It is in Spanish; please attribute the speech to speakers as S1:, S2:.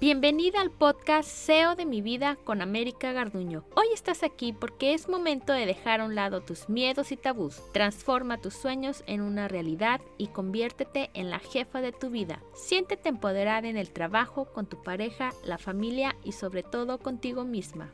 S1: Bienvenida al podcast SEO de mi vida con América Garduño. Hoy estás aquí porque es momento de dejar a un lado tus miedos y tabús. Transforma tus sueños en una realidad y conviértete en la jefa de tu vida. Siéntete empoderada en el trabajo, con tu pareja, la familia y sobre todo contigo misma.